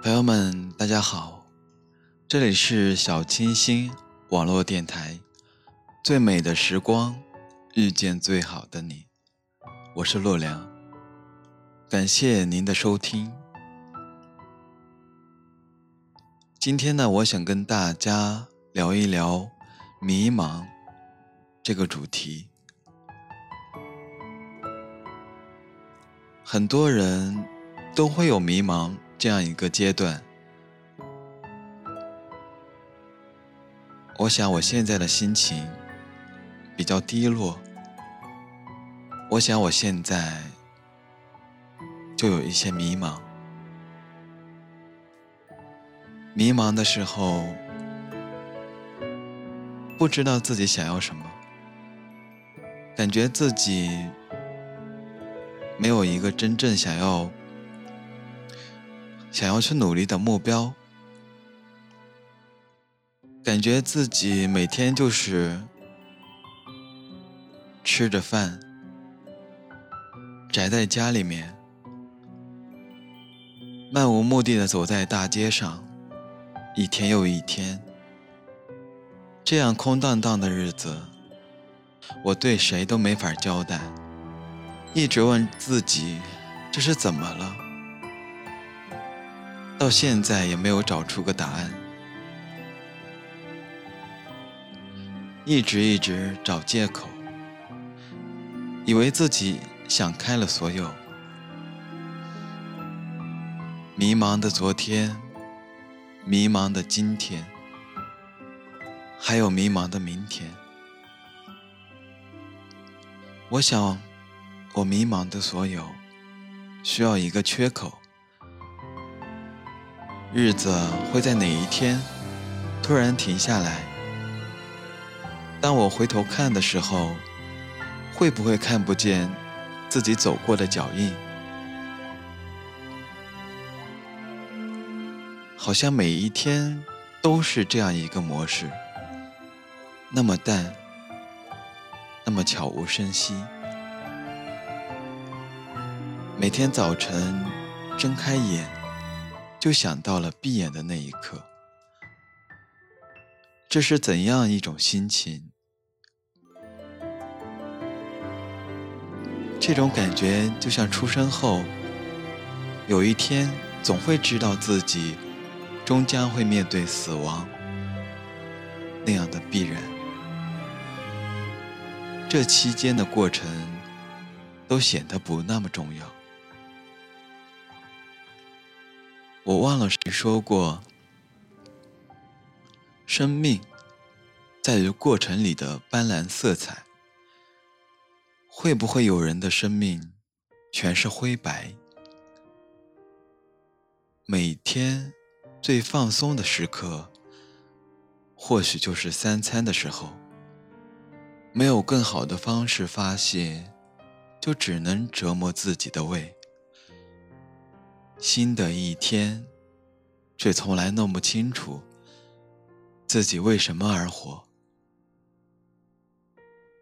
朋友们，大家好，这里是小清新网络电台，最美的时光，遇见最好的你，我是洛良，感谢您的收听。今天呢，我想跟大家聊一聊迷茫这个主题。很多人都会有迷茫。这样一个阶段，我想我现在的心情比较低落。我想我现在就有一些迷茫，迷茫的时候不知道自己想要什么，感觉自己没有一个真正想要。想要去努力的目标，感觉自己每天就是吃着饭，宅在家里面，漫无目的的走在大街上，一天又一天，这样空荡荡的日子，我对谁都没法交代，一直问自己，这是怎么了？到现在也没有找出个答案，一直一直找借口，以为自己想开了所有，迷茫的昨天，迷茫的今天，还有迷茫的明天。我想，我迷茫的所有，需要一个缺口。日子会在哪一天突然停下来？当我回头看的时候，会不会看不见自己走过的脚印？好像每一天都是这样一个模式，那么淡，那么悄无声息。每天早晨睁开眼。就想到了闭眼的那一刻，这是怎样一种心情？这种感觉就像出生后，有一天总会知道自己终将会面对死亡那样的必然。这期间的过程都显得不那么重要。我忘了谁说过，生命在于过程里的斑斓色彩。会不会有人的生命全是灰白？每天最放松的时刻，或许就是三餐的时候。没有更好的方式发泄，就只能折磨自己的胃。新的一天，却从来弄不清楚自己为什么而活。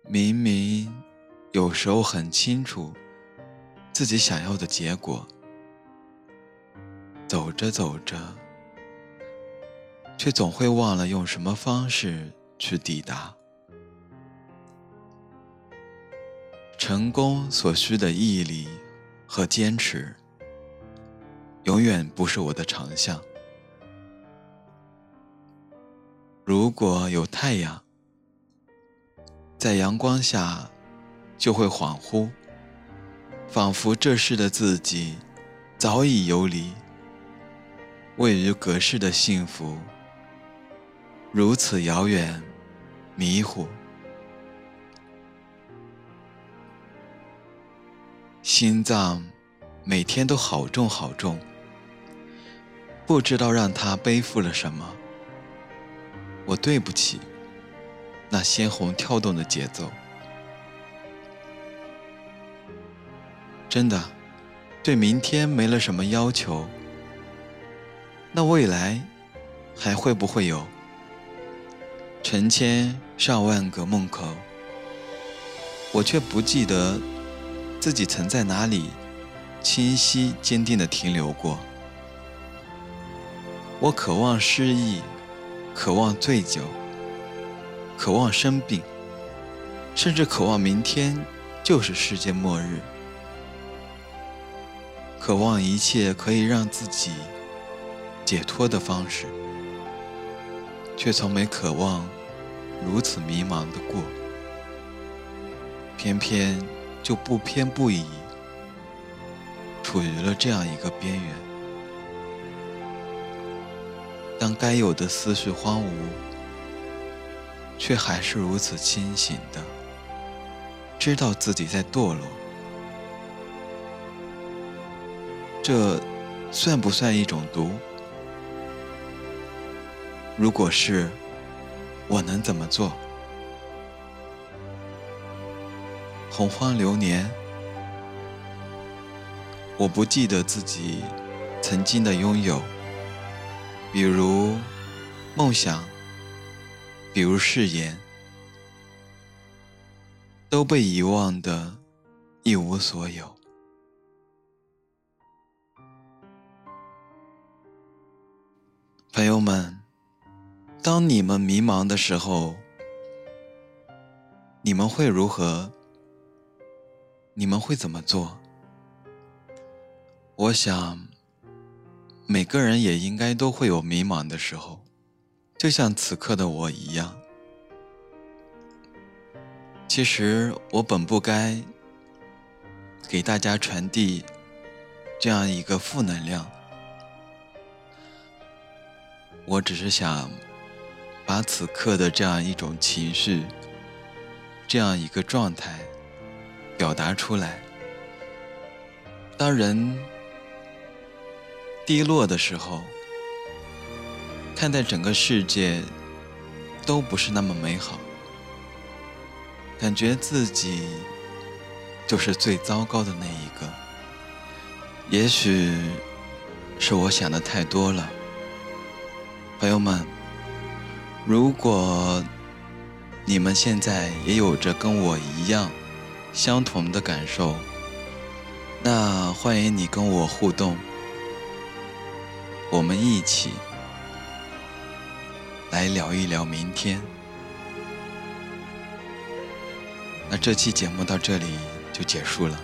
明明有时候很清楚自己想要的结果，走着走着，却总会忘了用什么方式去抵达。成功所需的毅力和坚持。永远不是我的长项。如果有太阳，在阳光下，就会恍惚，仿佛这世的自己早已游离。位于隔世的幸福，如此遥远，迷糊，心脏每天都好重好重。不知道让他背负了什么，我对不起那鲜红跳动的节奏。真的，对明天没了什么要求，那未来还会不会有成千上万个梦口？我却不记得自己曾在哪里清晰坚定的停留过。我渴望失忆，渴望醉酒，渴望生病，甚至渴望明天就是世界末日，渴望一切可以让自己解脱的方式，却从没渴望如此迷茫的过，偏偏就不偏不倚，处于了这样一个边缘。当该有的思绪荒芜，却还是如此清醒的，知道自己在堕落，这算不算一种毒？如果是，我能怎么做？洪荒流年，我不记得自己曾经的拥有。比如梦想，比如誓言，都被遗忘的一无所有。朋友们，当你们迷茫的时候，你们会如何？你们会怎么做？我想。每个人也应该都会有迷茫的时候，就像此刻的我一样。其实我本不该给大家传递这样一个负能量，我只是想把此刻的这样一种情绪、这样一个状态表达出来。当人。低落的时候，看待整个世界都不是那么美好，感觉自己就是最糟糕的那一个。也许是我想的太多了，朋友们，如果你们现在也有着跟我一样相同的感受，那欢迎你跟我互动。我们一起来聊一聊明天。那这期节目到这里就结束了，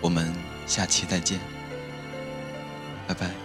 我们下期再见，拜拜。